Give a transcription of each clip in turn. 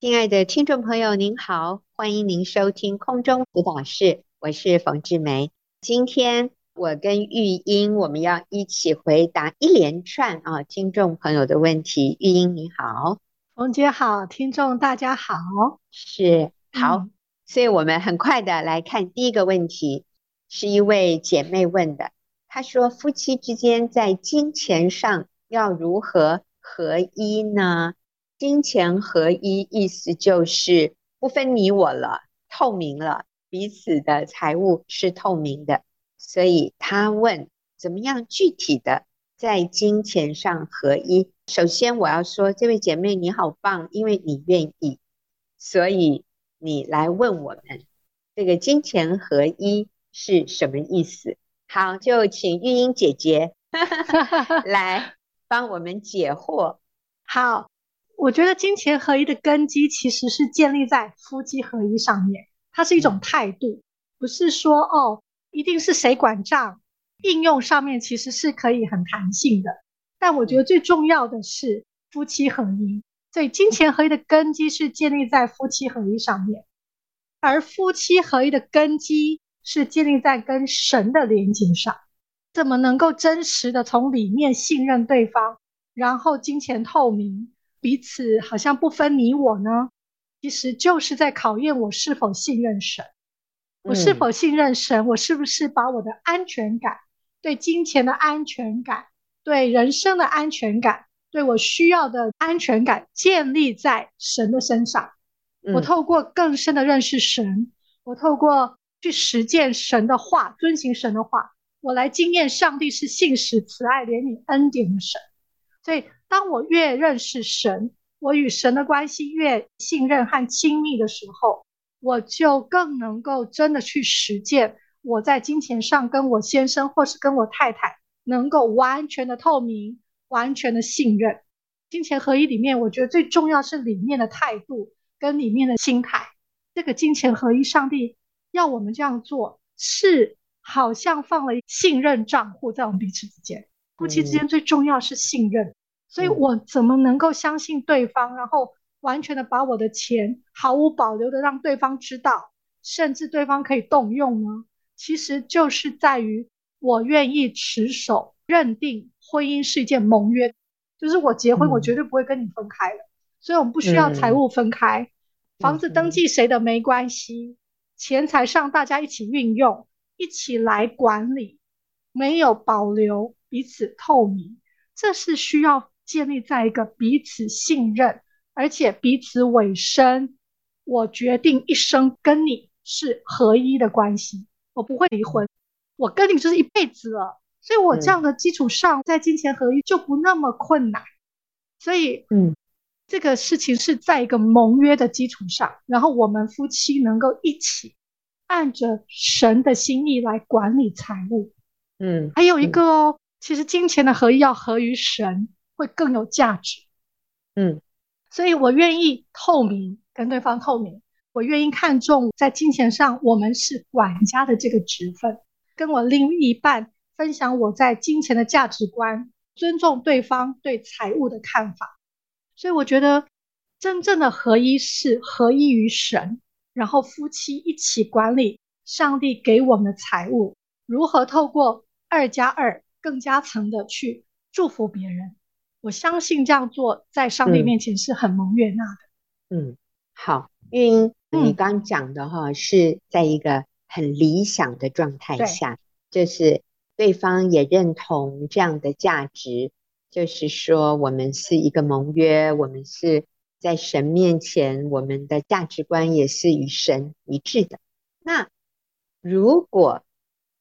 亲爱的听众朋友，您好，欢迎您收听空中辅导室，我是冯志梅。今天我跟玉英，我们要一起回答一连串啊听众朋友的问题。玉英你好，冯姐好，听众大家好，是好，嗯、所以我们很快的来看第一个问题，是一位姐妹问的，她说夫妻之间在金钱上要如何合一呢？金钱合一，意思就是不分你我了，透明了，彼此的财务是透明的。所以他问，怎么样具体的在金钱上合一？首先我要说，这位姐妹你好棒，因为你愿意，所以你来问我们，这个金钱合一是什么意思？好，就请玉英姐姐 来帮我们解惑。好。我觉得金钱合一的根基其实是建立在夫妻合一上面，它是一种态度，不是说哦，一定是谁管账。应用上面其实是可以很弹性的，但我觉得最重要的是夫妻合一。所以金钱合一的根基是建立在夫妻合一上面，而夫妻合一的根基是建立在跟神的连接上。怎么能够真实的从里面信任对方，然后金钱透明？彼此好像不分你我呢，其实就是在考验我是否信任神。我是否信任神？我是不是把我的安全感、对金钱的安全感、对人生的安全感、对我需要的安全感建立在神的身上？我透过更深的认识神，我透过去实践神的话，遵行神的话，我来经验上帝是信实、慈爱、怜悯、恩典的神。所以。当我越认识神，我与神的关系越信任和亲密的时候，我就更能够真的去实践我在金钱上跟我先生或是跟我太太能够完全的透明、完全的信任。金钱合一里面，我觉得最重要是里面的态度跟里面的心态。这个金钱合一，上帝要我们这样做，是好像放了信任账户在我们彼此之间。夫妻之间最重要是信任。所以我怎么能够相信对方，然后完全的把我的钱毫无保留的让对方知道，甚至对方可以动用呢？其实就是在于我愿意持守，认定婚姻是一件盟约，就是我结婚我绝对不会跟你分开的。所以我们不需要财务分开，房子登记谁的没关系，钱财上大家一起运用，一起来管理，没有保留，彼此透明，这是需要。建立在一个彼此信任，而且彼此委身。我决定一生跟你是合一的关系，我不会离婚，我跟你就是一辈子了。所以，我这样的基础上，在金钱合一就不那么困难。所以，嗯，这个事情是在一个盟约的基础上，然后我们夫妻能够一起按着神的心意来管理财务。嗯，还有一个哦，其实金钱的合一要合于神。会更有价值，嗯，所以我愿意透明，跟对方透明，我愿意看重在金钱上，我们是管家的这个职分，跟我另一半分享我在金钱的价值观，尊重对方对财务的看法，所以我觉得真正的合一是合一于神，然后夫妻一起管理上帝给我们的财务，如何透过二加二更加层的去祝福别人。我相信这样做在上帝面前是很蒙悦纳的。嗯，好，因为你刚讲的哈是在一个很理想的状态下，嗯、就是对方也认同这样的价值，就是说我们是一个盟约，我们是在神面前，我们的价值观也是与神一致的。那如果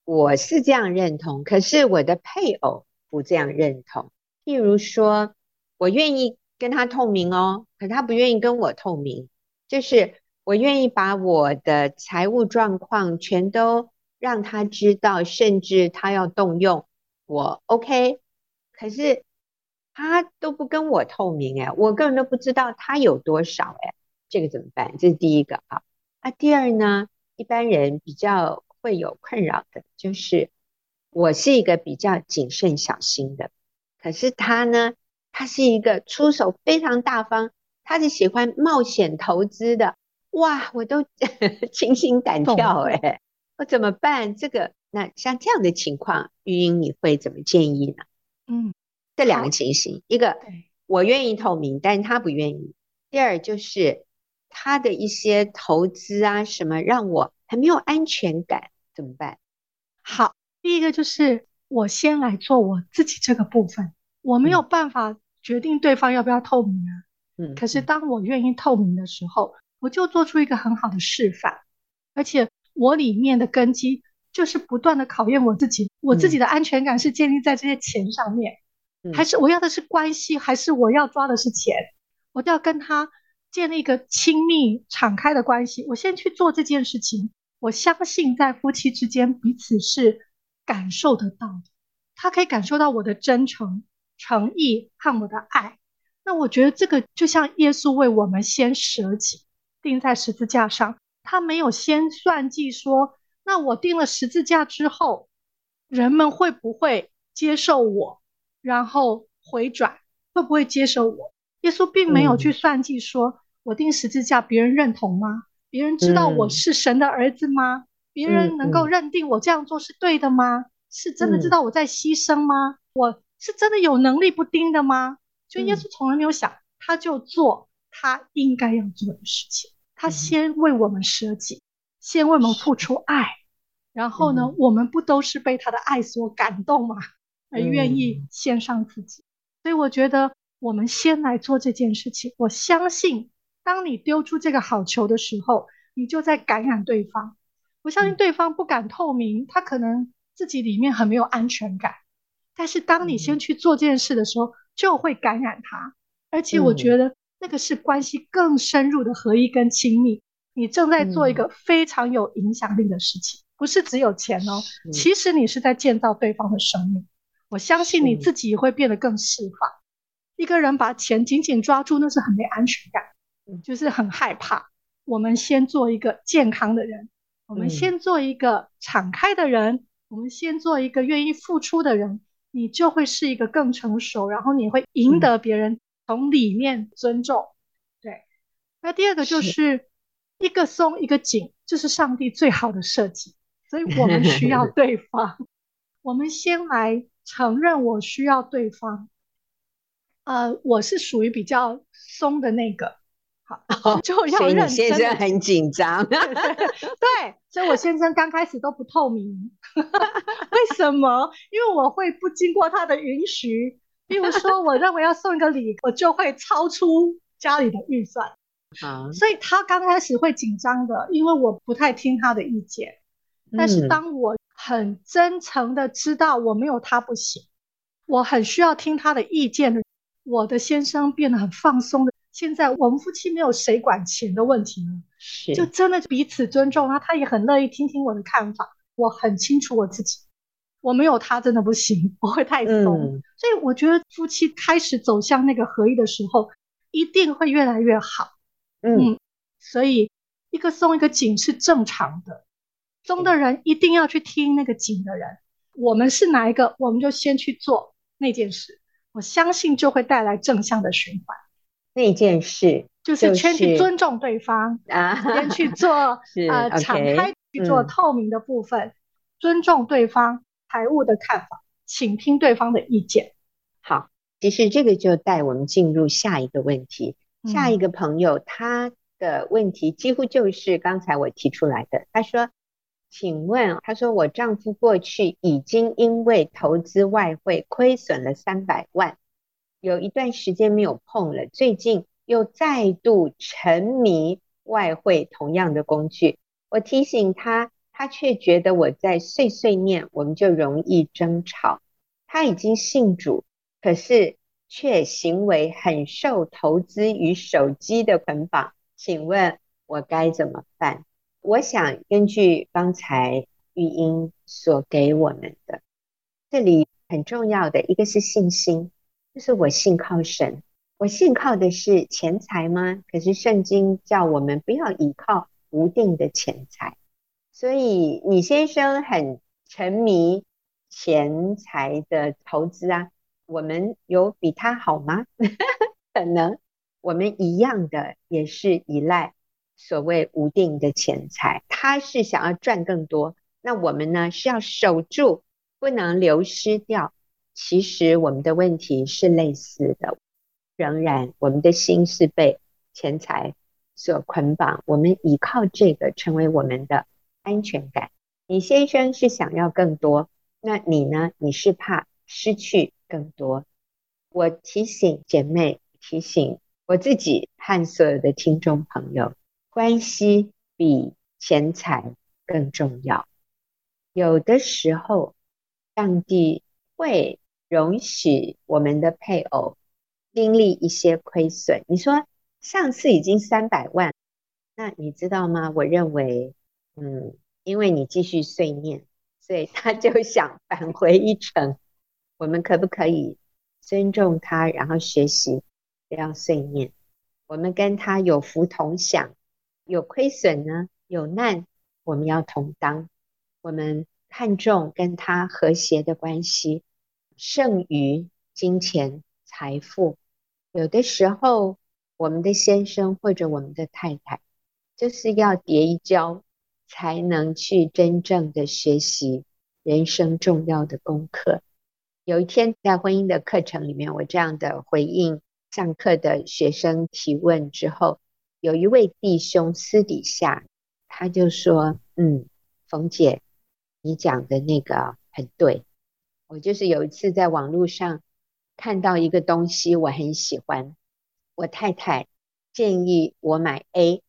我是这样认同，可是我的配偶不这样认同。譬如说，我愿意跟他透明哦，可他不愿意跟我透明。就是我愿意把我的财务状况全都让他知道，甚至他要动用我 OK，可是他都不跟我透明哎，我个人都不知道他有多少哎，这个怎么办？这是第一个啊。那，第二呢，一般人比较会有困扰的，就是我是一个比较谨慎小心的。可是他呢，他是一个出手非常大方，他是喜欢冒险投资的，哇，我都 惊心胆跳哎，我怎么办？这个那像这样的情况，玉英你会怎么建议呢？嗯，这两个情形，一个我愿意透明，但是他不愿意；第二就是他的一些投资啊什么，让我很没有安全感，怎么办？好，第一个就是我先来做我自己这个部分，我没有办法决定对方要不要透明啊。嗯，可是当我愿意透明的时候，我就做出一个很好的示范，而且我里面的根基就是不断的考验我自己，我自己的安全感是建立在这些钱上面，还是我要的是关系，还是我要抓的是钱？我都要跟他建立一个亲密敞开的关系，我先去做这件事情。我相信在夫妻之间彼此是感受得到的，他可以感受到我的真诚、诚意和我的爱。那我觉得这个就像耶稣为我们先舍己，钉在十字架上，他没有先算计说，那我钉了十字架之后，人们会不会接受我，然后回转，会不会接受我？耶稣并没有去算计说，我钉十字架，别人认同吗？别人知道我是神的儿子吗？嗯、别人能够认定我这样做是对的吗？嗯、是真的知道我在牺牲吗？嗯、我是真的有能力不盯的吗？就耶稣从来没有想，他就做他应该要做的事情。他先为我们舍己，先为我们付出爱，然后呢，我们不都是被他的爱所感动吗？而愿意献上自己。所以我觉得我们先来做这件事情。我相信。当你丢出这个好球的时候，你就在感染对方。我相信对方不敢透明，他可能自己里面很没有安全感。但是当你先去做这件事的时候，就会感染他。而且我觉得那个是关系更深入的合一跟亲密。你正在做一个非常有影响力的事情，不是只有钱哦。其实你是在建造对方的生命。我相信你自己会变得更释放。一个人把钱紧紧抓住，那是很没安全感。就是很害怕。我们先做一个健康的人，我们先做一个敞开的人，我们先做一个愿意付出的人，你就会是一个更成熟，然后你会赢得别人从里面尊重。对。那第二个就是一个松一个紧，这是上帝最好的设计，所以我们需要 对方。我们先来承认我需要对方。呃，我是属于比较松的那个。好，就要认真。你先生很紧张，对，所以我先生刚开始都不透明，为什么？因为我会不经过他的允许，比如说我认为要送一个礼，我就会超出家里的预算，啊，所以他刚开始会紧张的，因为我不太听他的意见。但是当我很真诚的知道我没有他不行，我很需要听他的意见的，我的先生变得很放松的。现在我们夫妻没有谁管钱的问题了，是就真的彼此尊重，然后他也很乐意听听我的看法。我很清楚我自己，我没有他真的不行，我会太松。嗯、所以我觉得夫妻开始走向那个合一的时候，一定会越来越好。嗯，嗯，所以一个松一个紧是正常的，松的人一定要去听那个紧的人。我们是哪一个，我们就先去做那件事，我相信就会带来正向的循环。那件事就是先去尊重对方啊，先去做呃敞开去做透明的部分，尊重对方财务的看法，请听对方的意见。好，其实这个就带我们进入下一个问题。下一个朋友他的问题几乎就是刚才我提出来的。他说：“请问，他说我丈夫过去已经因为投资外汇亏损了三百万。”有一段时间没有碰了，最近又再度沉迷外汇同样的工具。我提醒他，他却觉得我在碎碎念，我们就容易争吵。他已经信主，可是却行为很受投资与手机的捆绑。请问我该怎么办？我想根据刚才玉英所给我们的，这里很重要的一个是信心。就是我信靠神，我信靠的是钱财吗？可是圣经叫我们不要依靠无定的钱财，所以你先生很沉迷钱财的投资啊，我们有比他好吗？可能我们一样的也是依赖所谓无定的钱财，他是想要赚更多，那我们呢是要守住，不能流失掉。其实我们的问题是类似的，仍然我们的心是被钱财所捆绑，我们依靠这个成为我们的安全感。你先生是想要更多，那你呢？你是怕失去更多。我提醒姐妹，提醒。我自己和所有的听众朋友，关系比钱财更重要。有的时候，上帝会容许我们的配偶经历一些亏损。你说上次已经三百万，那你知道吗？我认为，嗯，因为你继续碎念，所以他就想返回一程。我们可不可以尊重他，然后学习？不要碎念，我们跟他有福同享，有亏损呢，有难，我们要同当。我们看重跟他和谐的关系，胜于金钱财富。有的时候，我们的先生或者我们的太太，就是要跌一跤，才能去真正的学习人生重要的功课。有一天在婚姻的课程里面，我这样的回应。上课的学生提问之后，有一位弟兄私底下他就说：“嗯，冯姐，你讲的那个很对。我就是有一次在网络上看到一个东西，我很喜欢。我太太建议我买 A，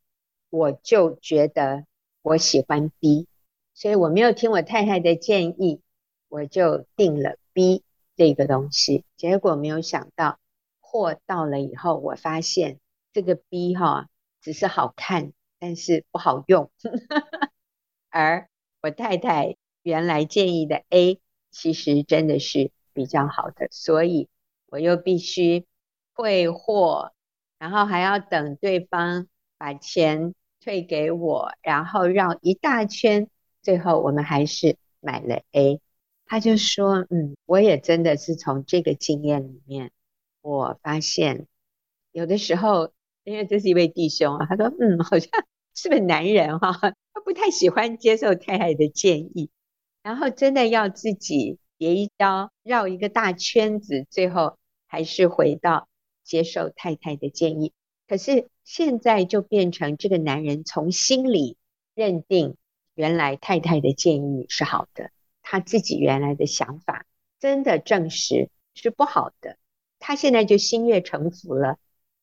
我就觉得我喜欢 B，所以我没有听我太太的建议，我就订了 B 这个东西。结果没有想到。”货到了以后，我发现这个 B 哈只是好看，但是不好用。而我太太原来建议的 A，其实真的是比较好的，所以我又必须退货，然后还要等对方把钱退给我，然后绕一大圈，最后我们还是买了 A。他就说：“嗯，我也真的是从这个经验里面。”我发现有的时候，因为这是一位弟兄啊，他说：“嗯，好像是个男人哈，他不太喜欢接受太太的建议，然后真的要自己别一跤，绕一个大圈子，最后还是回到接受太太的建议。可是现在就变成这个男人从心里认定原来太太的建议是好的，他自己原来的想法真的证实是不好的。”他现在就心悦诚服了，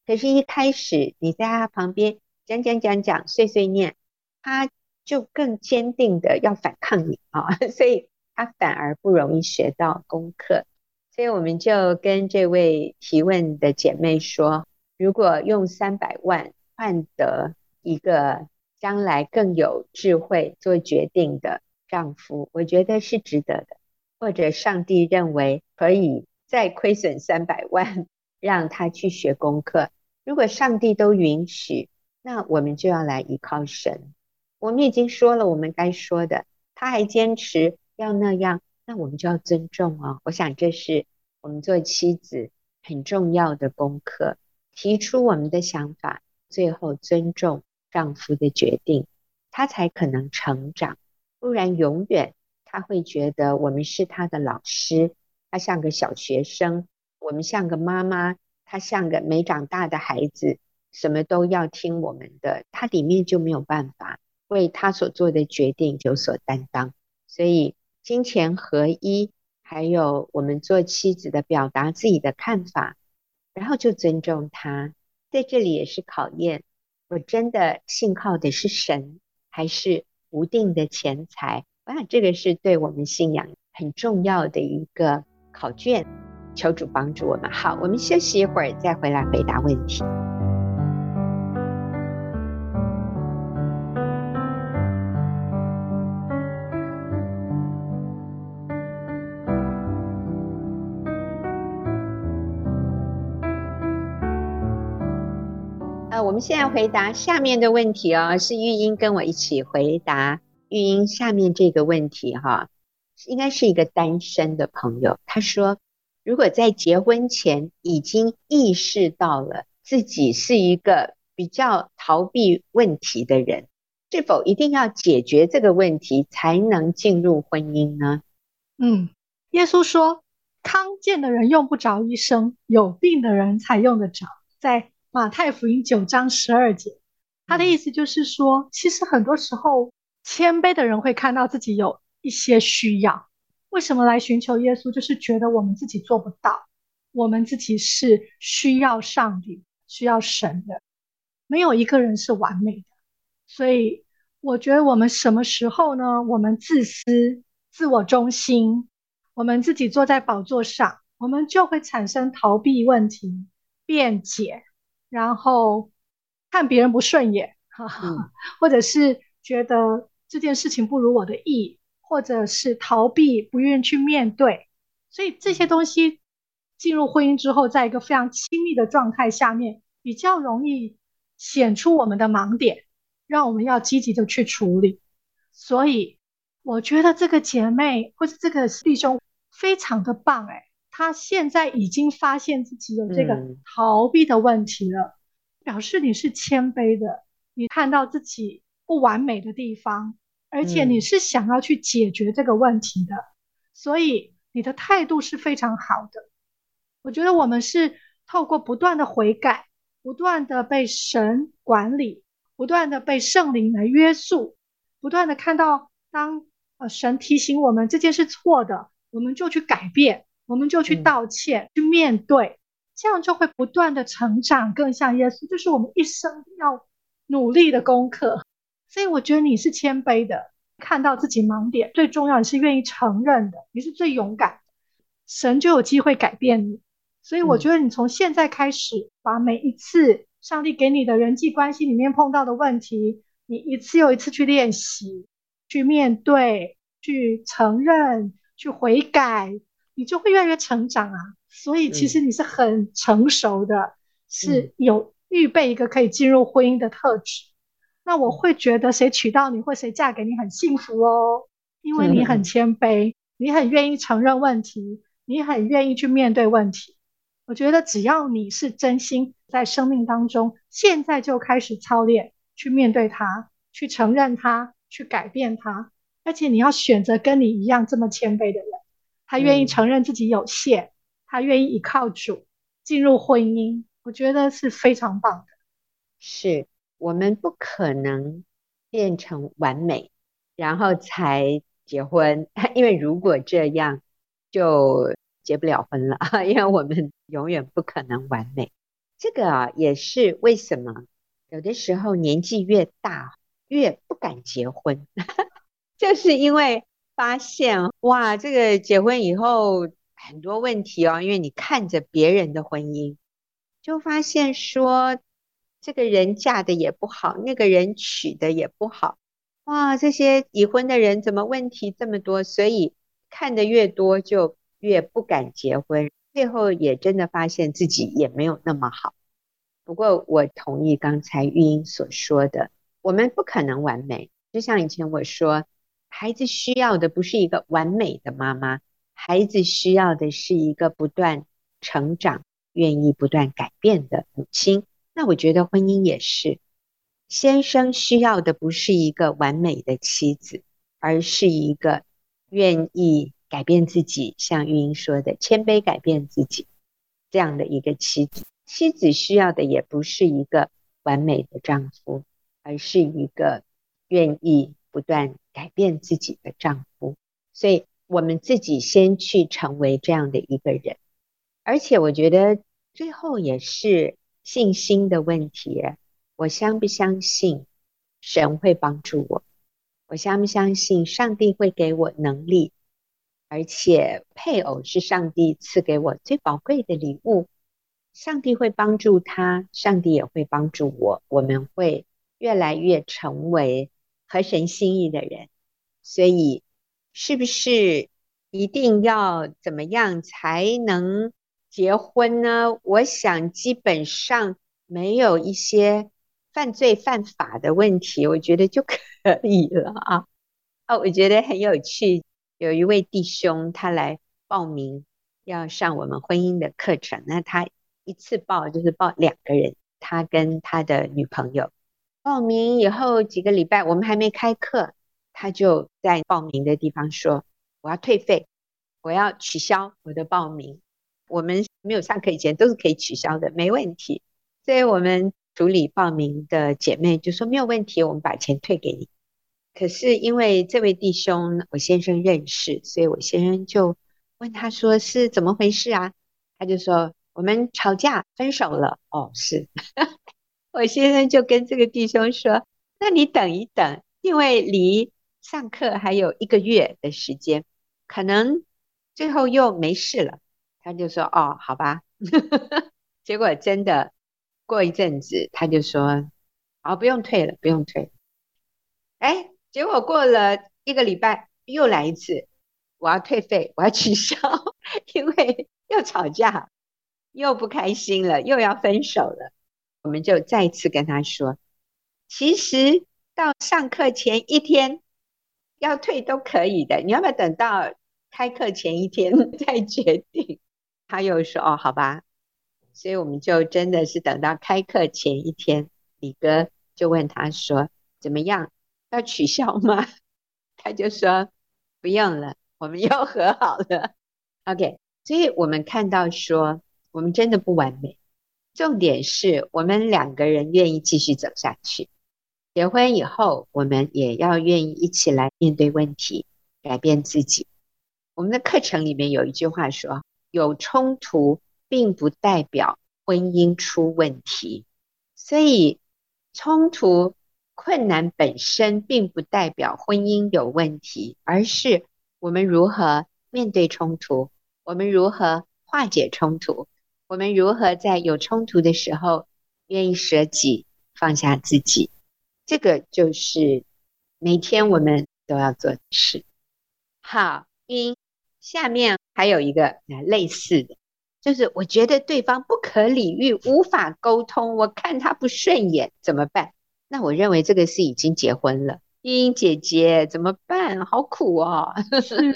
可是，一开始你在他旁边讲讲讲讲碎碎念，他就更坚定的要反抗你啊，所以他反而不容易学到功课。所以我们就跟这位提问的姐妹说，如果用三百万换得一个将来更有智慧做决定的丈夫，我觉得是值得的，或者上帝认为可以。再亏损三百万，让他去学功课。如果上帝都允许，那我们就要来依靠神。我们已经说了我们该说的，他还坚持要那样，那我们就要尊重哦。我想这是我们做妻子很重要的功课。提出我们的想法，最后尊重丈夫的决定，他才可能成长。不然永远他会觉得我们是他的老师。他像个小学生，我们像个妈妈，他像个没长大的孩子，什么都要听我们的，他里面就没有办法为他所做的决定有所担当。所以金钱合一，还有我们做妻子的表达自己的看法，然后就尊重他，在这里也是考验，我真的信靠的是神，还是无定的钱财？我想这个是对我们信仰很重要的一个。考卷，求主帮助我们。好，我们休息一会儿，再回来回答问题。我们现在回答下面的问题哦，是玉英跟我一起回答。玉英，下面这个问题哈。应该是一个单身的朋友，他说：“如果在结婚前已经意识到了自己是一个比较逃避问题的人，是否一定要解决这个问题才能进入婚姻呢？嗯，耶稣说，康健的人用不着医生，有病的人才用得着。在马太福音九章十二节，他的意思就是说，其实很多时候谦卑的人会看到自己有一些需要，为什么来寻求耶稣？就是觉得我们自己做不到，我们自己是需要上帝、需要神的，没有一个人是完美的。所以，我觉得我们什么时候呢？我们自私、自我中心，我们自己坐在宝座上，我们就会产生逃避问题、辩解。然后看别人不顺眼，哈哈，嗯，或者是觉得这件事情不如我的意，或者是逃避，不愿意去面对。所以这些东西进入婚姻之后，在一个非常亲密的状态下面，比较容易显出我们的盲点，让我们要积极的去处理。所以我觉得这个姐妹或者这个弟兄非常的棒，哎。他现在已经发现自己有这个逃避的问题了，嗯、表示你是谦卑的，你看到自己不完美的地方，而且你是想要去解决这个问题的，嗯、所以你的态度是非常好的。我觉得我们是透过不断的悔改，不断的被神管理，不断的被圣灵来约束，不断的看到当呃神提醒我们这件事错的，我们就去改变。我们就去道歉，嗯、去面对，这样就会不断的成长，更像耶稣，就是我们一生要努力的功课。所以我觉得你是谦卑的，看到自己盲点，最重要你是愿意承认的，你是最勇敢的，神就有机会改变你。所以我觉得你从现在开始，把每一次上帝给你的人际关系里面碰到的问题，你一次又一次去练习，去面对，去承认，去悔改。你就会越来越成长啊，所以其实你是很成熟的，嗯、是有预备一个可以进入婚姻的特质。嗯、那我会觉得谁娶到你或谁嫁给你很幸福哦，因为你很谦卑，嗯、你很愿意承认问题，你很愿意去面对问题。我觉得只要你是真心在生命当中，现在就开始操练去面对它，去承认它，去改变它，而且你要选择跟你一样这么谦卑的人。他愿意承认自己有限，嗯、他愿意依靠主进入婚姻，我觉得是非常棒的。是我们不可能变成完美，然后才结婚，因为如果这样就结不了婚了，因为我们永远不可能完美。这个啊，也是为什么有的时候年纪越大越不敢结婚，就是因为。发现哇，这个结婚以后很多问题哦，因为你看着别人的婚姻，就发现说这个人嫁的也不好，那个人娶的也不好，哇，这些已婚的人怎么问题这么多？所以看得越多就越不敢结婚，最后也真的发现自己也没有那么好。不过我同意刚才玉英所说的，我们不可能完美，就像以前我说。孩子需要的不是一个完美的妈妈，孩子需要的是一个不断成长、愿意不断改变的母亲。那我觉得婚姻也是，先生需要的不是一个完美的妻子，而是一个愿意改变自己，像玉英说的，谦卑改变自己这样的一个妻子。妻子需要的也不是一个完美的丈夫，而是一个愿意。不断改变自己的丈夫，所以我们自己先去成为这样的一个人，而且我觉得最后也是信心的问题。我相不相信神会帮助我？我相不相信上帝会给我能力？而且配偶是上帝赐给我最宝贵的礼物，上帝会帮助他，上帝也会帮助我，我们会越来越成为。合神心意的人，所以是不是一定要怎么样才能结婚呢？我想基本上没有一些犯罪犯法的问题，我觉得就可以了啊。哦，我觉得很有趣，有一位弟兄他来报名要上我们婚姻的课程，那他一次报就是报两个人，他跟他的女朋友报名以后几个礼拜，我们还没开课，他就在报名的地方说：“我要退费，我要取消我的报名。”我们没有上课以前都是可以取消的，没问题。所以我们处理报名的姐妹就说：“没有问题，我们把钱退给你。”可是因为这位弟兄我先生认识，所以我先生就问他说：“是怎么回事啊？”他就说：“我们吵架分手了。”哦，是。我先生就跟这个弟兄说：“那你等一等，因为离上课还有一个月的时间，可能最后又没事了。”他就说：“哦，好吧。”结果真的。过一阵子，他就说：“好，不用退了，不用退。”哎，结果过了一个礼拜，又来一次，我要退费，我要取消，因为又吵架，又不开心了，又要分手了。我们就再一次跟他说：“其实到上课前一天要退都可以的，你要不要等到开课前一天 再决定？”他又说：“哦，好吧。”所以我们就真的是等到开课前一天，李哥就问他说：“怎么样，要取消吗？” 他就说：“不用了，我们又和好了。”OK，所以我们看到说，我们真的不完美，重点是我们两个人愿意继续走下去。结婚以后，我们也要愿意一起来面对问题，改变自己。我们的课程里面有一句话说：“有冲突。”并不代表婚姻出问题，所以冲突困难本身并不代表婚姻有问题，而是我们如何面对冲突，我们如何化解冲突，我们如何在有冲突的时候愿意舍己放下自己，这个就是每天我们都要做的事。好，因下面还有一个类似的。就是我觉得对方不可理喻，无法沟通，我看他不顺眼，怎么办？那我认为这个是已经结婚了，英英姐姐怎么办？好苦哦。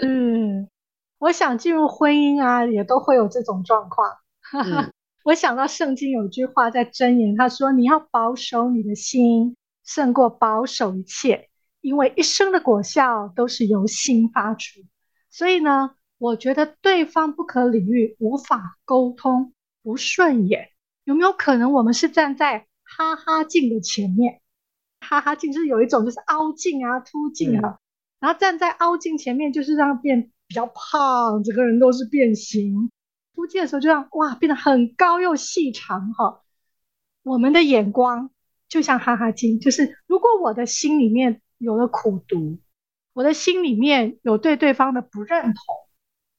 嗯，我想进入婚姻啊，也都会有这种状况。嗯、我想到圣经有句话在箴言，他说：“你要保守你的心，胜过保守一切，因为一生的果效都是由心发出。”所以呢。我觉得对方不可理喻，无法沟通，不顺眼，有没有可能我们是站在哈哈镜的前面？哈哈镜就是有一种就是凹镜啊、凸镜啊，嗯、然后站在凹镜前面就是让变比较胖，整个人都是变形；凸镜的时候就让哇变得很高又细长哈。我们的眼光就像哈哈镜，就是如果我的心里面有了苦毒，我的心里面有对对方的不认同。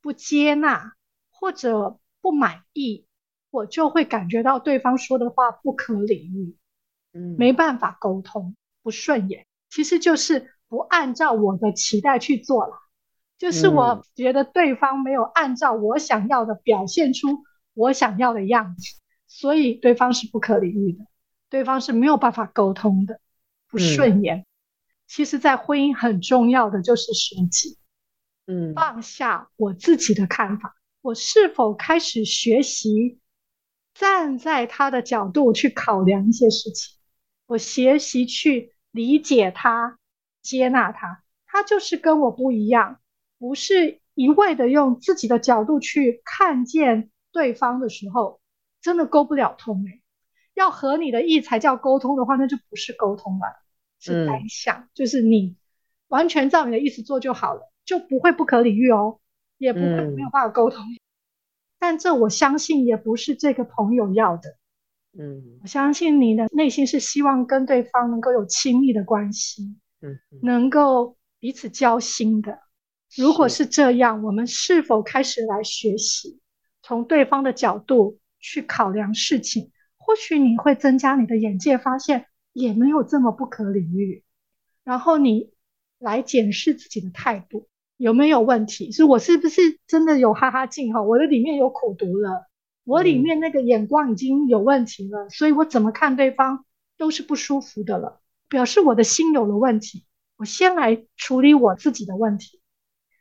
不接纳或者不满意，我就会感觉到对方说的话不可理喻，嗯，没办法沟通，不顺眼，其实就是不按照我的期待去做了，就是我觉得对方没有按照我想要的表现出我想要的样子，所以对方是不可理喻的，对方是没有办法沟通的，不顺眼。嗯，其实，在婚姻很重要的就是舍己。嗯，放下我自己的看法，我是否开始学习站在他的角度去考量一些事情？我学习去理解他，接纳他，他就是跟我不一样，不是一味的用自己的角度去看见对方的时候，真的沟不了通哎。要合你的意才叫沟通的话，那就不是沟通了，是单向，嗯、就是你完全照你的意思做就好了。就不会不可理喻哦，也不会没有办法沟通。嗯、但这我相信也不是这个朋友要的。嗯，我相信你的内心是希望跟对方能够有亲密的关系，嗯，能够彼此交心的。如果是这样，我们是否开始来学习从对方的角度去考量事情？或许你会增加你的眼界，发现也没有这么不可理喻。然后你来检视自己的态度。有没有问题？是我是不是真的有哈哈镜哈？我的里面有苦读了，我里面那个眼光已经有问题了，所以我怎么看对方都是不舒服的了，表示我的心有了问题。我先来处理我自己的问题。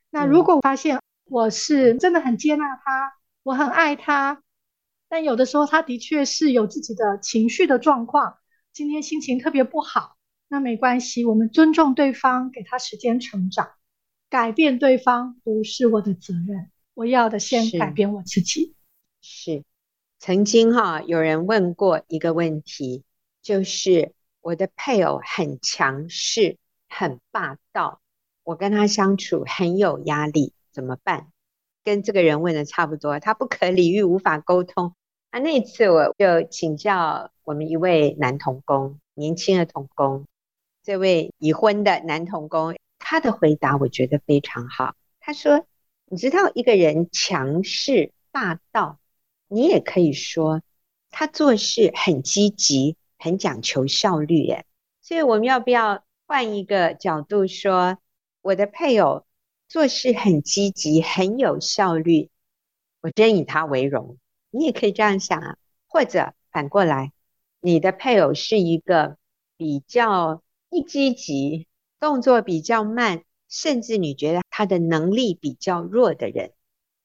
那如果发现我是真的很接纳他，我很爱他，但有的时候他的确是有自己的情绪的状况，今天心情特别不好，那没关系，我们尊重对方，给他时间成长，改变对方不是我的责任，我要的先改变我自己。是，是。曾经哈有人问过一个问题，就是我的配偶很强势，很霸道，我跟他相处很有压力，怎么办？跟这个人问的差不多，他不可理喻，无法沟通。啊，那一次我就请教我们一位男童工，年轻的童工，这位已婚的男童工，他的回答我觉得非常好。他说：“你知道一个人强势霸道，你也可以说他做事很积极，很讲求效率。耶。所以我们要不要换一个角度说，我的配偶做事很积极，很有效率，我真以他为荣。”你也可以这样想啊，或者反过来，你的配偶是一个比较不积极、动作比较慢，甚至你觉得他的能力比较弱的人，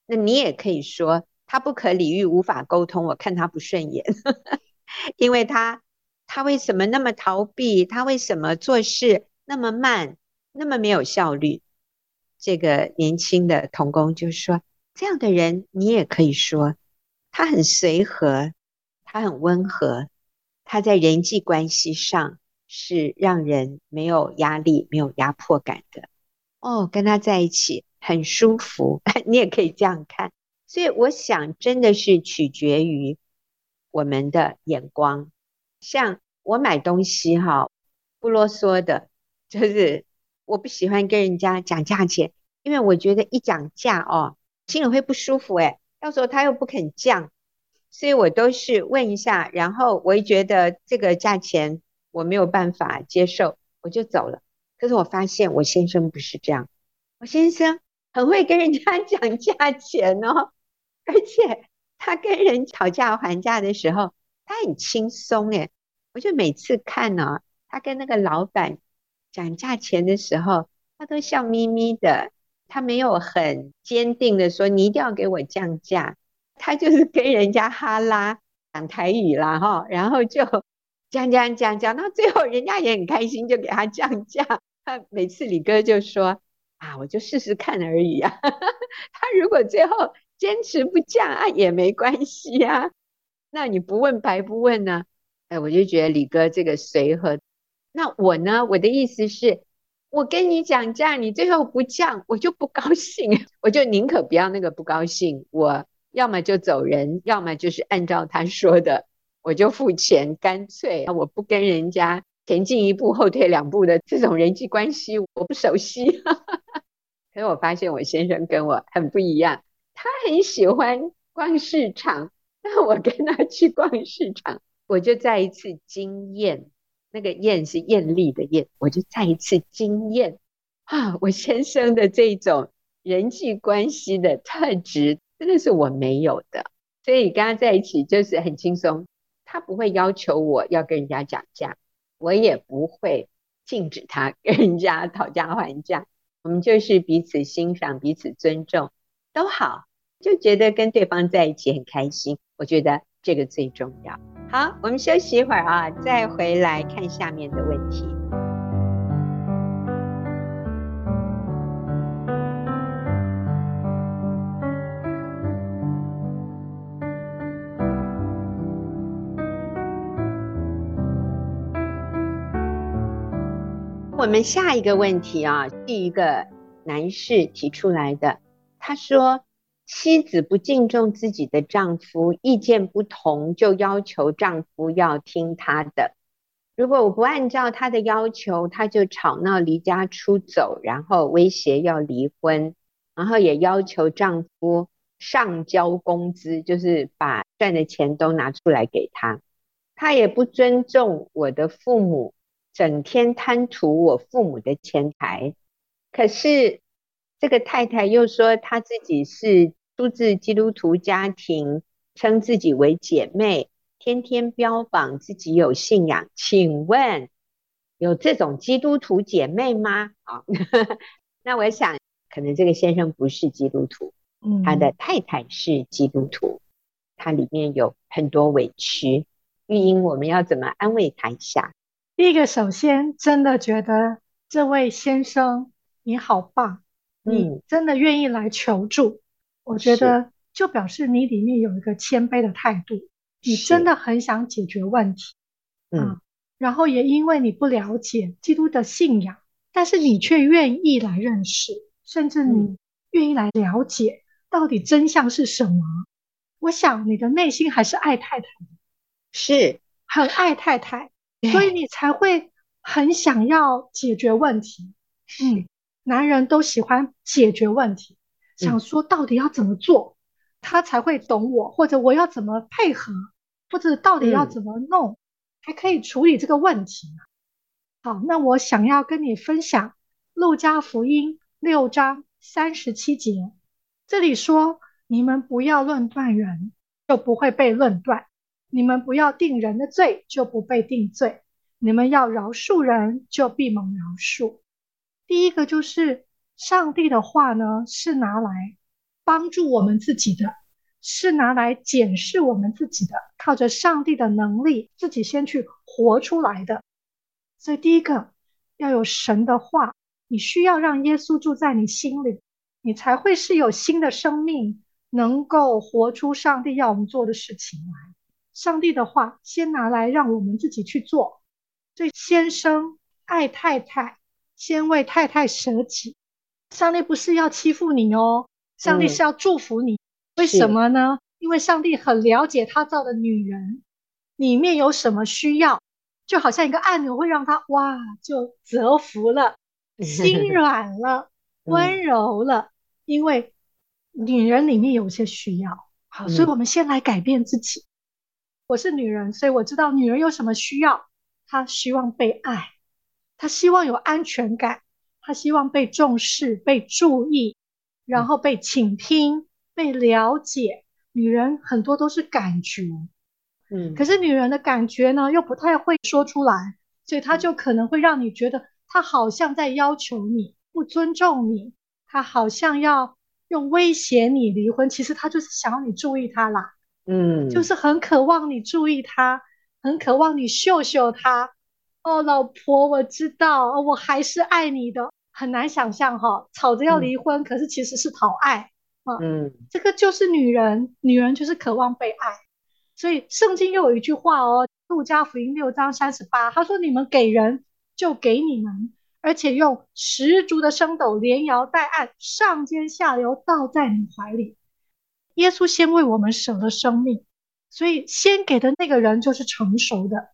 那你也可以说他不可理喻、无法沟通，我看他不顺眼，因为他他为什么那么逃避？他为什么做事那么慢、那么没有效率？这个年轻的童工就说，这样的人你也可以说。他很随和，他很温和，他在人际关系上是让人没有压力、没有压迫感的。哦，跟他在一起很舒服，你也可以这样看。所以我想，真的是取决于我们的眼光。像我买东西哈，不啰嗦的，就是我不喜欢跟人家讲价钱，因为我觉得一讲价哦，心里会不舒服诶。到时候他又不肯降，所以我都是问一下，然后我一觉得这个价钱我没有办法接受，我就走了。可是我发现我先生不是这样，我先生很会跟人家 讲价钱哦，而且他跟人讨价还价的时候，他很轻松诶。我就每次看呢、哦，他跟那个老板讲价钱的时候，他都笑眯眯的。他没有很坚定的说，你一定要给我降价，他就是跟人家哈拉讲台语啦哈，然后就讲讲讲讲到最后，人家也很开心，就给他降价。他每次李哥就说啊，我就试试看而已啊。他如果最后坚持不降啊，也没关系呀。那你不问白不问呢？哎，我就觉得李哥这个随和。那我呢？我的意思是。我跟你讲价，你最后不降，我就不高兴，我就宁可不要那个不高兴，我要么就走人，要么就是按照他说的，我就付钱，干脆我不跟人家前进一步后退两步的这种人际关系，我不熟悉。可是我发现我先生跟我很不一样，他很喜欢逛市场，那我跟他去逛市场，我就再一次惊艳。那个艳是艳丽的艳，我就再一次惊艳啊！我先生的这种人际关系的特质，真的是我没有的，所以跟他在一起就是很轻松。他不会要求我要跟人家讲价，我也不会禁止他跟人家讨价还价。我们就是彼此欣赏、彼此尊重，都好，就觉得跟对方在一起很开心。我觉得这个最重要。好，我们休息一会儿啊，再回来看下面的问题。我们下一个问题啊，是一个男士提出来的，他说。妻子不敬重自己的丈夫，意见不同就要求丈夫要听她的。如果我不按照她的要求，她就吵闹离家出走，然后威胁要离婚，然后也要求丈夫上交工资，就是把赚的钱都拿出来给她。她也不尊重我的父母，整天贪图我父母的钱财。可是。这个太太又说，她自己是出自基督徒家庭，称自己为姐妹，天天标榜自己有信仰。请问有这种基督徒姐妹吗？啊，那我想可能这个先生不是基督徒，他的太太是基督徒，他里面有很多委屈。玉英，我们要怎么安慰他一下？第一个，首先真的觉得这位先生你好棒，嗯、你真的愿意来求助，我觉得就表示你里面有一个谦卑的态度，你真的很想解决问题，嗯、啊，然后也因为你不了解基督的信仰，但是你却愿意来认识，甚至你愿意来了解到底真相是什么。嗯、我想你的内心还是爱太太的。是。很爱太太，所以你才会很想要解决问题。嗯，男人都喜欢解决问题，想说到底要怎么做，他才会懂我，或者我要怎么配合，或者到底要怎么弄，才可以处理这个问题。好，那我想要跟你分享《路加福音》六章三十七节，这里说：“你们不要论断人，就不会被论断。”你们不要定人的罪，就不被定罪；你们要饶恕人，就必蒙饶恕。第一个就是上帝的话呢，是拿来帮助我们自己的，是拿来检视我们自己的，靠着上帝的能力，自己先去活出来的。所以第一个要有神的话，你需要让耶稣住在你心里，你才会是有新的生命，能够活出上帝要我们做的事情来。上帝的话，先拿来让我们自己去做。所以先生爱太太，先为太太舍己。上帝不是要欺负你哦，上帝是要祝福你。嗯、为什么呢？因为上帝很了解他造的女人里面有什么需要，就好像一个按钮会让他哇就折服了，心软了，温柔了。嗯、因为女人里面有些需要，好，所以我们先来改变自己。我是女人，所以我知道女人有什么需要。她希望被爱，她希望有安全感，他希望被重视、被注意，然后被倾听、被了解。女人很多都是感觉，嗯，可是女人的感觉呢，又不太会说出来，所以她就可能会让你觉得她好像在要求你，不尊重你，她好像要用威胁你离婚。其实她就是想要你注意她啦。嗯，就是很渴望你注意他，很渴望你秀秀他。哦，老婆，我知道，我还是爱你的。很难想象哈、哦，吵着要离婚，嗯、可是其实是讨爱。啊、嗯，这个就是女人，女人就是渴望被爱。所以圣经又有一句话哦，《路加福音》六章三十八，他说：“你们给人，就给你们，而且用十足的升斗，连摇带按，上尖下流，倒在你怀里。”耶稣先为我们舍了生命，所以先给的那个人就是成熟的。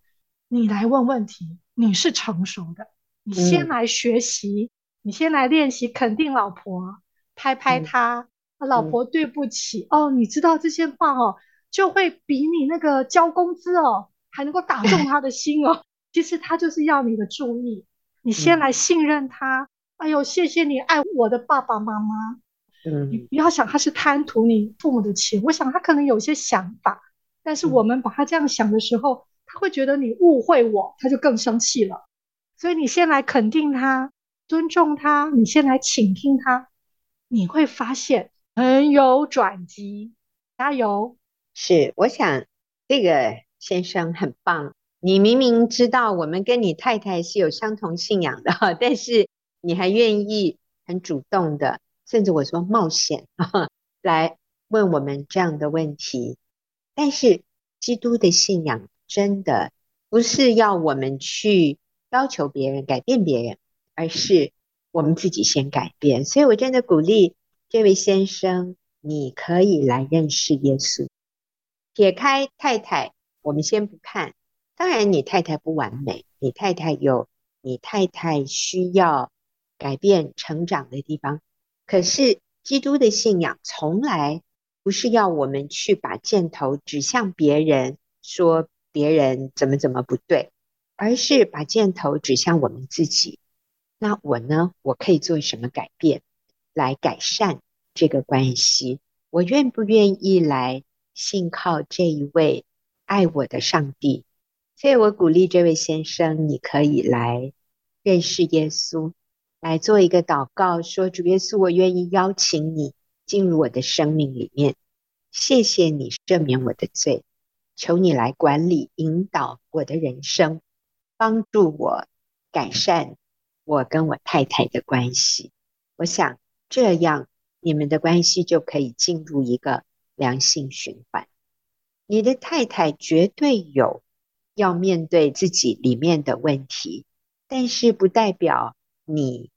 你来问问题，你是成熟的。你先来学习，嗯、你先来练习肯定老婆，拍拍她，嗯、老婆对不起、嗯、哦。你知道这些话哦，就会比你那个交工资哦还能够打中 他的心哦。其实他就是要你的注意，你先来信任他。嗯、哎呦，谢谢你爱我的爸爸妈妈。嗯，你不要想他是贪图你父母的钱，我想他可能有些想法，但是我们把他这样想的时候，他会觉得你误会我，他就更生气了。所以你先来肯定他，尊重他，你先来倾听他，你会发现很有转机。加油！是，我想这个先生很棒。你明明知道我们跟你太太是有相同信仰的，但是你还愿意很主动的。甚至我说冒险啊，来问我们这样的问题，但是基督的信仰真的不是要我们去要求别人改变别人，而是我们自己先改变。所以我真的鼓励这位先生，你可以来认识耶稣。撇开太太，我们先不看。当然，你太太不完美，你太太有你太太需要改变成长的地方。可是，基督的信仰从来不是要我们去把箭头指向别人，说别人怎么怎么不对，而是把箭头指向我们自己。那我呢？我可以做什么改变来改善这个关系？我愿不愿意来信靠这一位爱我的上帝？所以我鼓励这位先生，你可以来认识耶稣。来做一个祷告，说：“主耶稣，我愿意邀请你进入我的生命里面。谢谢你赦免我的罪，求你来管理引导我的人生，帮助我改善我跟我太太的关系。我想这样你们的关系就可以进入一个良性循环。你的太太绝对有要面对自己里面的问题，但是不代表你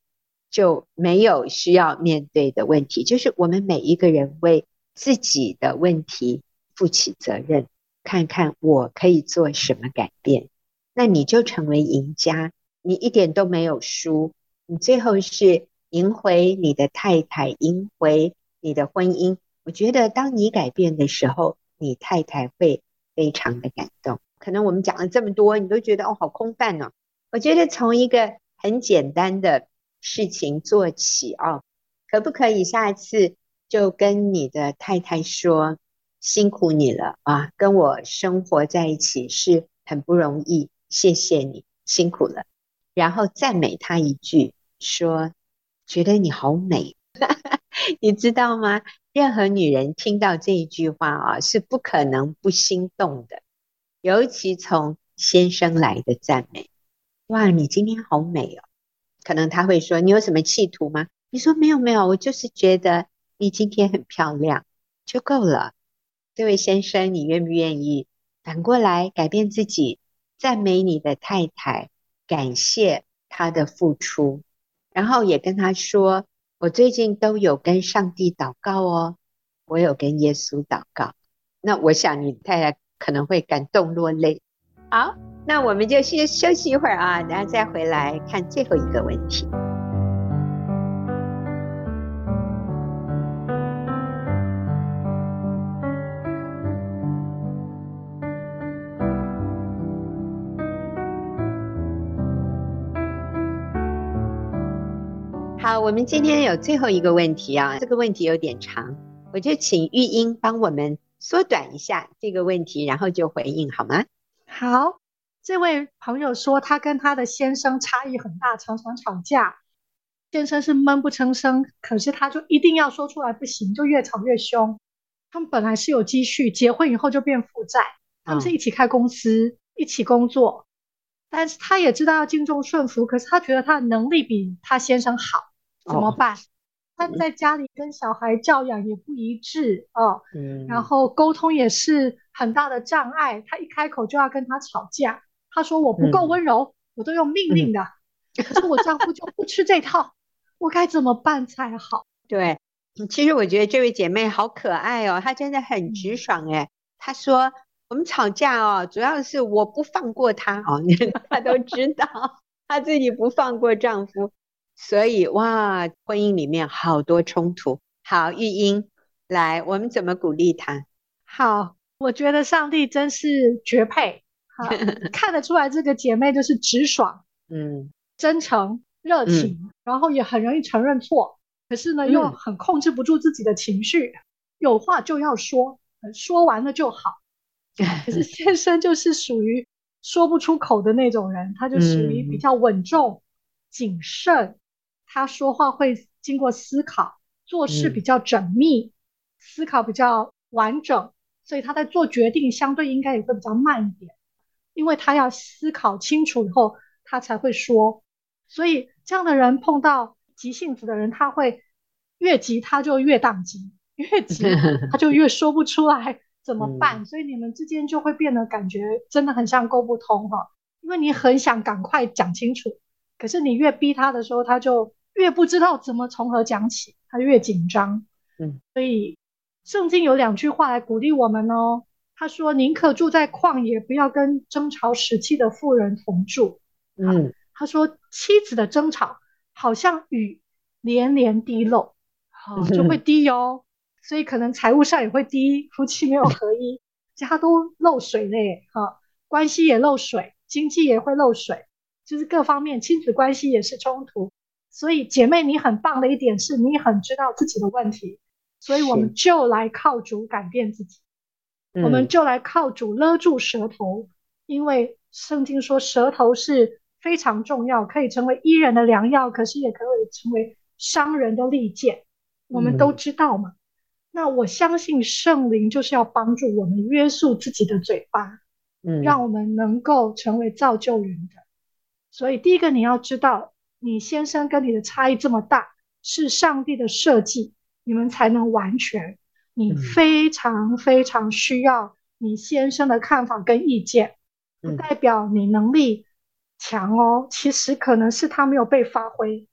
就没有需要面对的问题。就是我们每一个人为自己的问题负起责任，看看我可以做什么改变，那你就成为赢家。你一点都没有输，你最后是赢回你的太太，赢回你的婚姻。我觉得当你改变的时候，你太太会非常的感动。可能我们讲了这么多，你都觉得哦，好空泛哦。我觉得从一个很简单的事情做起哦，可不可以下一次就跟你的太太说，辛苦你了啊，跟我生活在一起是很不容易，谢谢你辛苦了，然后赞美她一句，说觉得你好美，你知道吗？任何女人听到这一句话啊，是不可能不心动的，尤其从先生来的赞美。哇，你今天好美哦！可能他会说：“你有什么企图吗？”你说：“没有，没有，我就是觉得你今天很漂亮，就够了。”这位先生，你愿不愿意反过来改变自己，赞美你的太太，感谢她的付出，然后也跟他说。我最近都有跟上帝祷告哦，我有跟耶稣祷告。那我想你太太可能会感动落泪。好，那我们就先休息一会儿啊，然后再回来看最后一个问题。我们今天有最后一个问题啊，这个问题有点长，我就请玉英帮我们缩短一下这个问题，然后就回应好吗？好，这位朋友说他跟他的先生差异很大，常常吵架，先生是闷不吭声，可是他就一定要说出来，不行，就越吵越凶。他们本来是有积蓄，结婚以后就变负债，他们是一起开公司，哦、一起工作，但是他也知道要敬重顺服，可是他觉得他的能力比他先生好。怎么办？他在家里跟小孩教养也不一致哦，嗯，然后沟通也是很大的障碍。他一开口就要跟他吵架，他说我不够温柔，嗯、我都用命令的，嗯、可是我丈夫就不吃这套，我该怎么办才好？对，其实我觉得这位姐妹好可爱哦，她真的很直爽哎。她说我们吵架哦，主要是我不放过他哦，她都知道她自己不放过丈夫。所以哇，婚姻里面好多冲突。好，玉英，来，我们怎么鼓励他？好，我觉得上帝真是绝配。好，看得出来这个姐妹就是直爽，嗯，真诚、热情，嗯、然后也很容易承认错。可是呢，又很控制不住自己的情绪，嗯、有话就要说，说完了就好。可是先生就是属于说不出口的那种人，他就属于比较稳重、嗯、谨慎。他说话会经过思考，做事比较缜密，嗯、思考比较完整，所以他在做决定相对应该也会比较慢一点，因为他要思考清楚以后，他才会说。所以这样的人碰到急性子的人，他会越急他就越当机，越急 他就越说不出来怎么办，嗯、所以你们之间就会变得感觉真的很像沟不通哈，因为你很想赶快讲清楚，可是你越逼他的时候，他就。越不知道怎么从何讲起，他越紧张。嗯，所以圣经有两句话来鼓励我们哦。他说：“宁可住在旷野，不要跟争吵时期的妇人同住。”嗯，他说：“妻子的争吵好像雨连连滴漏，好、哦、就会滴哟。所以可能财务上也会滴，夫妻没有合一，家都漏水嘞。哈、哦，关系也漏水，经济也会漏水，就是各方面亲子关系也是冲突。”所以，姐妹，你很棒的一点是你很知道自己的问题，所以我们就来靠主改变自己，是我们就来靠主勒住舌头，嗯、因为圣经说舌头是非常重要，可以成为医人的良药，可是也可以成为伤人的利剑。我们都知道嘛，那我相信圣灵就是要帮助我们约束自己的嘴巴，嗯，让我们能够成为造就人的。所以第一个你要知道，你先生跟你的差异这么大，是上帝的设计，你们才能完全。你非常非常需要你先生的看法跟意见，不代表你能力强哦。其实可能是他没有被发挥，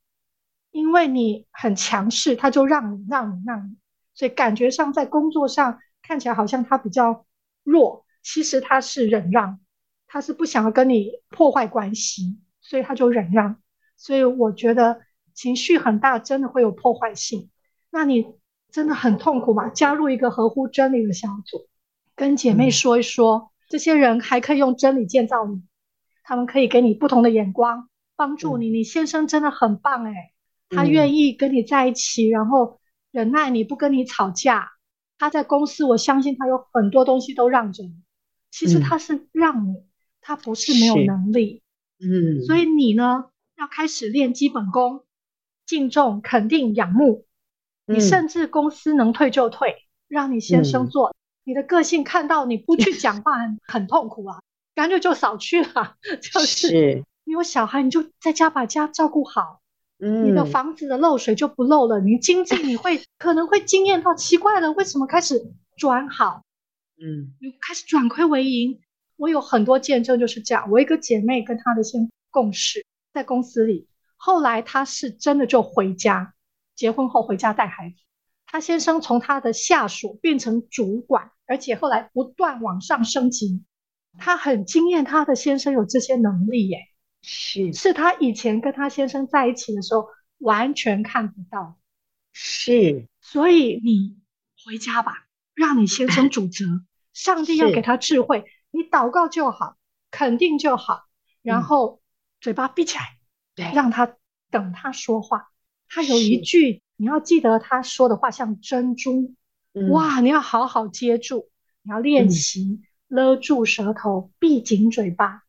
因为你很强势，他就让你让你让你。所以感觉上在工作上看起来好像他比较弱，其实他是忍让，他是不想要跟你破坏关系，所以他就忍让。所以我觉得情绪很大，真的会有破坏性。那你真的很痛苦吗？加入一个合乎真理的小组，跟姐妹说一说，嗯、这些人还可以用真理建造你，他们可以给你不同的眼光，帮助你。嗯、你先生真的很棒诶，他愿意跟你在一起，然后。忍耐你不跟你吵架，他在公司，我相信他有很多东西都让着你。其实他是让你，嗯、他不是没有能力。嗯，所以你呢，要开始练基本功，敬重、肯定、仰慕。嗯、你甚至公司能退就退，让你先生做。嗯、你的个性看到你不去讲话很很痛苦啊，干脆就少去了。就是，是你有小孩，你就在家把家照顾好。你的房子的漏水就不漏了，你经济你会可能会惊艳到奇怪了，为什么开始转好？嗯，你开始转亏为盈。我有很多见证就是这样。我一个姐妹跟她的先共事在公司里，后来她是真的就回家，结婚后回家带孩子。她先生从他的下属变成主管，而且后来不断往上升级。她很惊艳，她的先生有这些能力耶。是，是他以前跟他先生在一起的时候完全看不到。是，所以你回家吧，让你先生主责，上帝要给他智慧，你祷告就好，肯定就好，然后嘴巴闭起来，对，让他等他说话。他有一句你要记得，他说的话像珍珠，哇，你要好好接住，你要练习勒住舌头，闭紧嘴巴。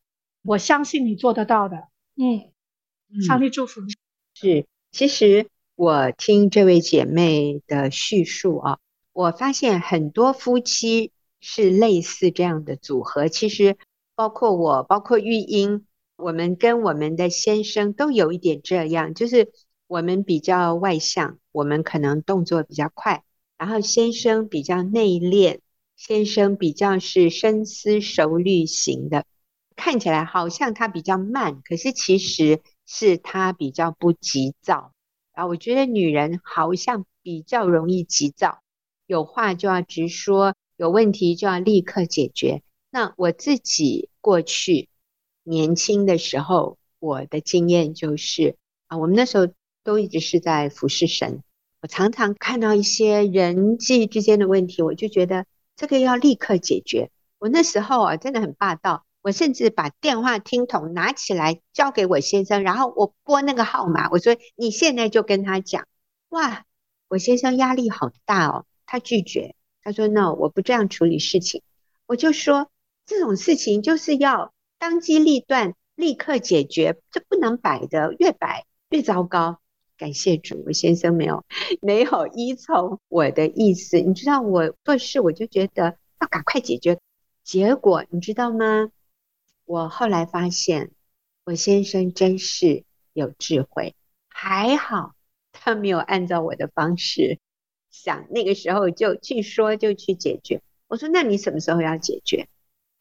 我相信你做得到的，嗯，上帝祝福你。是，其实我听这位姐妹的叙述啊，我发现很多夫妻是类似这样的组合。其实包括我，包括玉英，我们跟我们的先生都有一点这样，就是我们比较外向，我们可能动作比较快，然后先生比较内敛，先生比较是深思熟虑型的。看起来好像他比较慢，可是其实是他比较不急躁啊。我觉得女人好像比较容易急躁，有话就要直说，有问题就要立刻解决。那我自己过去年轻的时候，我的经验就是啊，我们那时候都一直是在服侍神，我常常看到一些人际之间的问题，我就觉得这个要立刻解决。我那时候啊，真的很霸道。我甚至把电话听筒拿起来交给我先生，然后我拨那个号码，我说：“你现在就跟他讲。”哇，我先生压力好大哦，他拒绝，他说：“No，我不这样处理事情。”我就说：“这种事情就是要当机立断，立刻解决，这不能摆的，越摆越糟糕。”感谢主，我先生没有没有依从我的意思。你知道我做事，我就觉得要赶快解决，结果你知道吗？我后来发现，我先生真是有智慧，还好他没有按照我的方式想，那个时候就去说就去解决。我说：“那你什么时候要解决？”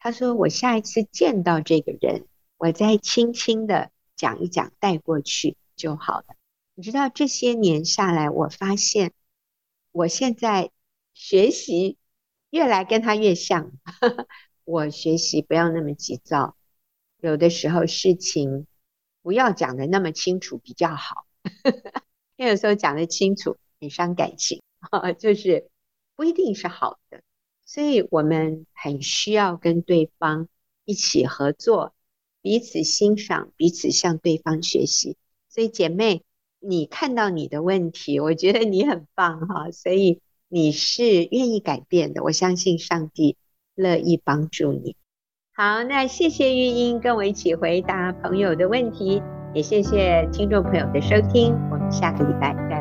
他说：“我下一次见到这个人，我再轻轻的讲一讲，带过去就好了。”你知道这些年下来，我发现我现在学习越来跟他越像，我学习不要那么急躁。有的时候事情不要讲的那么清楚比较好，因 为有时候讲的清楚很伤感情，就是不一定是好的。所以我们很需要跟对方一起合作，彼此欣赏，彼此向对方学习。所以姐妹，你看到你的问题，我觉得你很棒哈，所以你是愿意改变的，我相信上帝乐意帮助你。好，那谢谢玉英跟我一起回答朋友的问题，也谢谢听众朋友的收听，我们下个礼拜再。